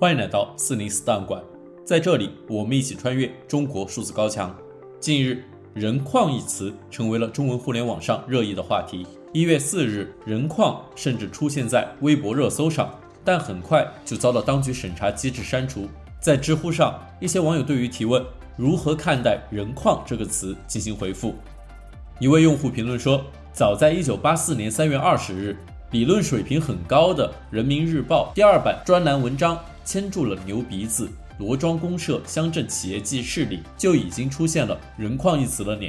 欢迎来到四零四档案馆，在这里，我们一起穿越中国数字高墙。近日，“人矿”一词成为了中文互联网上热议的话题。一月四日，“人矿”甚至出现在微博热搜上，但很快就遭到当局审查机制删除。在知乎上，一些网友对于提问如何看待“人矿”这个词进行回复。一位用户评论说：“早在一九八四年三月二十日，理论水平很高的《人民日报》第二版专栏文章。”牵住了牛鼻子，罗庄公社乡镇企业记事里就已经出现了“人矿”一词了呢。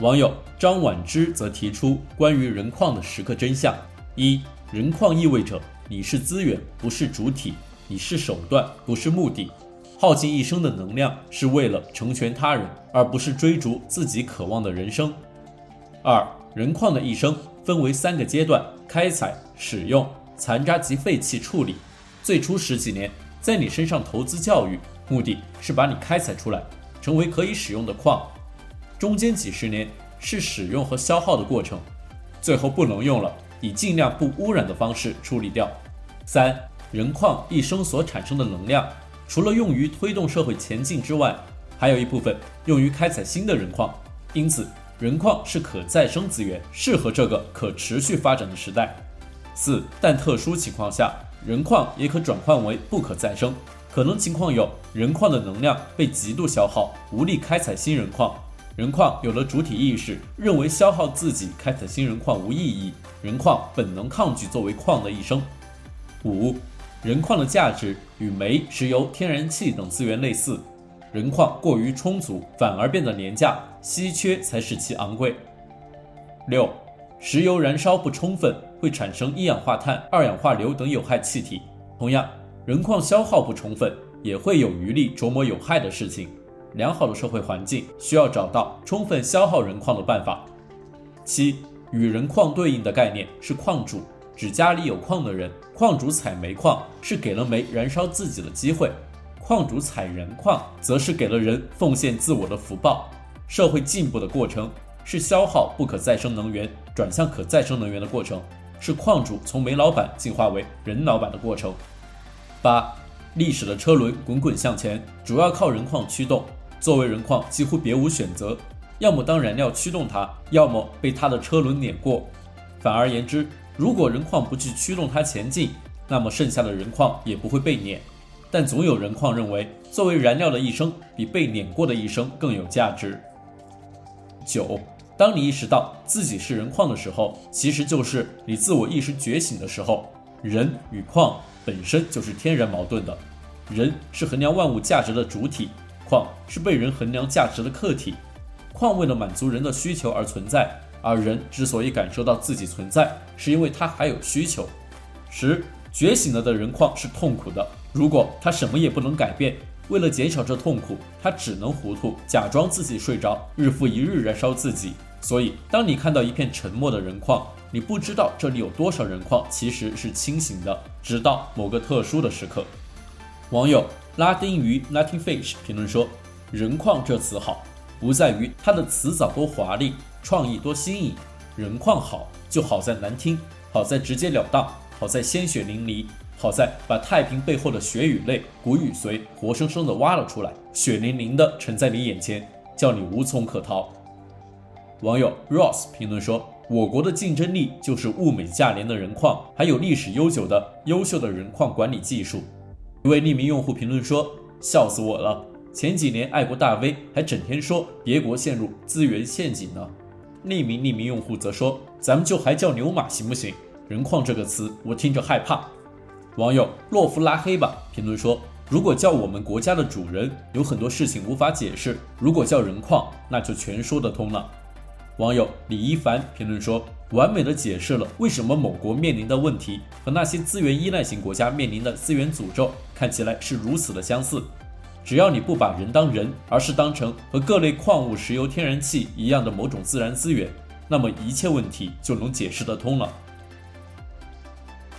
网友张婉之则提出关于“人矿”的十个真相：一、人矿意味着你是资源，不是主体；你是手段，不是目的。耗尽一生的能量是为了成全他人，而不是追逐自己渴望的人生。二、人矿的一生分为三个阶段：开采、使用、残渣及废弃处理。最初十几年，在你身上投资教育，目的是把你开采出来，成为可以使用的矿；中间几十年是使用和消耗的过程，最后不能用了，以尽量不污染的方式处理掉。三、人矿一生所产生的能量，除了用于推动社会前进之外，还有一部分用于开采新的人矿，因此人矿是可再生资源，适合这个可持续发展的时代。四、但特殊情况下。人矿也可转换为不可再生，可能情况有：人矿的能量被极度消耗，无力开采新人矿；人矿有了主体意识，认为消耗自己开采新人矿无意义；人矿本能抗拒作为矿的一生。五、人矿的价值与煤、石油、天然气等资源类似，人矿过于充足，反而变得廉价，稀缺才使其昂贵。六。石油燃烧不充分会产生一氧化碳、二氧化硫等有害气体。同样，人矿消耗不充分也会有余力琢磨有害的事情。良好的社会环境需要找到充分消耗人矿的办法。七，与人矿对应的概念是矿主，指家里有矿的人。矿主采煤矿是给了煤燃烧自己的机会，矿主采人矿则是给了人奉献自我的福报。社会进步的过程。是消耗不可再生能源转向可再生能源的过程，是矿主从煤老板进化为人老板的过程。八，历史的车轮滚滚向前，主要靠人矿驱动。作为人矿，几乎别无选择，要么当燃料驱动它，要么被它的车轮碾过。反而言之，如果人矿不去驱动它前进，那么剩下的人矿也不会被碾。但总有人矿认为，作为燃料的一生比被碾过的一生更有价值。九。当你意识到自己是人矿的时候，其实就是你自我意识觉醒的时候。人与矿本身就是天然矛盾的，人是衡量万物价值的主体，矿是被人衡量价值的客体。矿为了满足人的需求而存在，而人之所以感受到自己存在，是因为他还有需求。十，觉醒了的人矿是痛苦的，如果他什么也不能改变。为了减少这痛苦，他只能糊涂，假装自己睡着，日复一日燃烧自己。所以，当你看到一片沉默的人矿，你不知道这里有多少人矿其实是清醒的，直到某个特殊的时刻。网友拉丁鱼 Nothing Fish 评论说：“人矿这词好，不在于它的词藻多华丽，创意多新颖。人矿好，就好在难听，好在直截了当，好在鲜血淋漓。”好在把太平背后的血与泪、骨与髓活生生的挖了出来，血淋淋的呈在你眼前，叫你无从可逃。网友 Ross 评论说：“我国的竞争力就是物美价廉的人矿，还有历史悠久的优秀的人矿管理技术。”一位匿名用户评论说：“笑死我了！前几年爱国大 V 还整天说别国陷入资源陷阱呢。”匿名匿名用户则说：“咱们就还叫牛马行不行？人矿这个词我听着害怕。”网友洛夫拉黑吧评论说：“如果叫我们国家的主人，有很多事情无法解释；如果叫人矿，那就全说得通了。”网友李一凡评论说：“完美的解释了为什么某国面临的问题和那些资源依赖型国家面临的资源诅咒看起来是如此的相似。只要你不把人当人，而是当成和各类矿物、石油、天然气一样的某种自然资源，那么一切问题就能解释得通了。”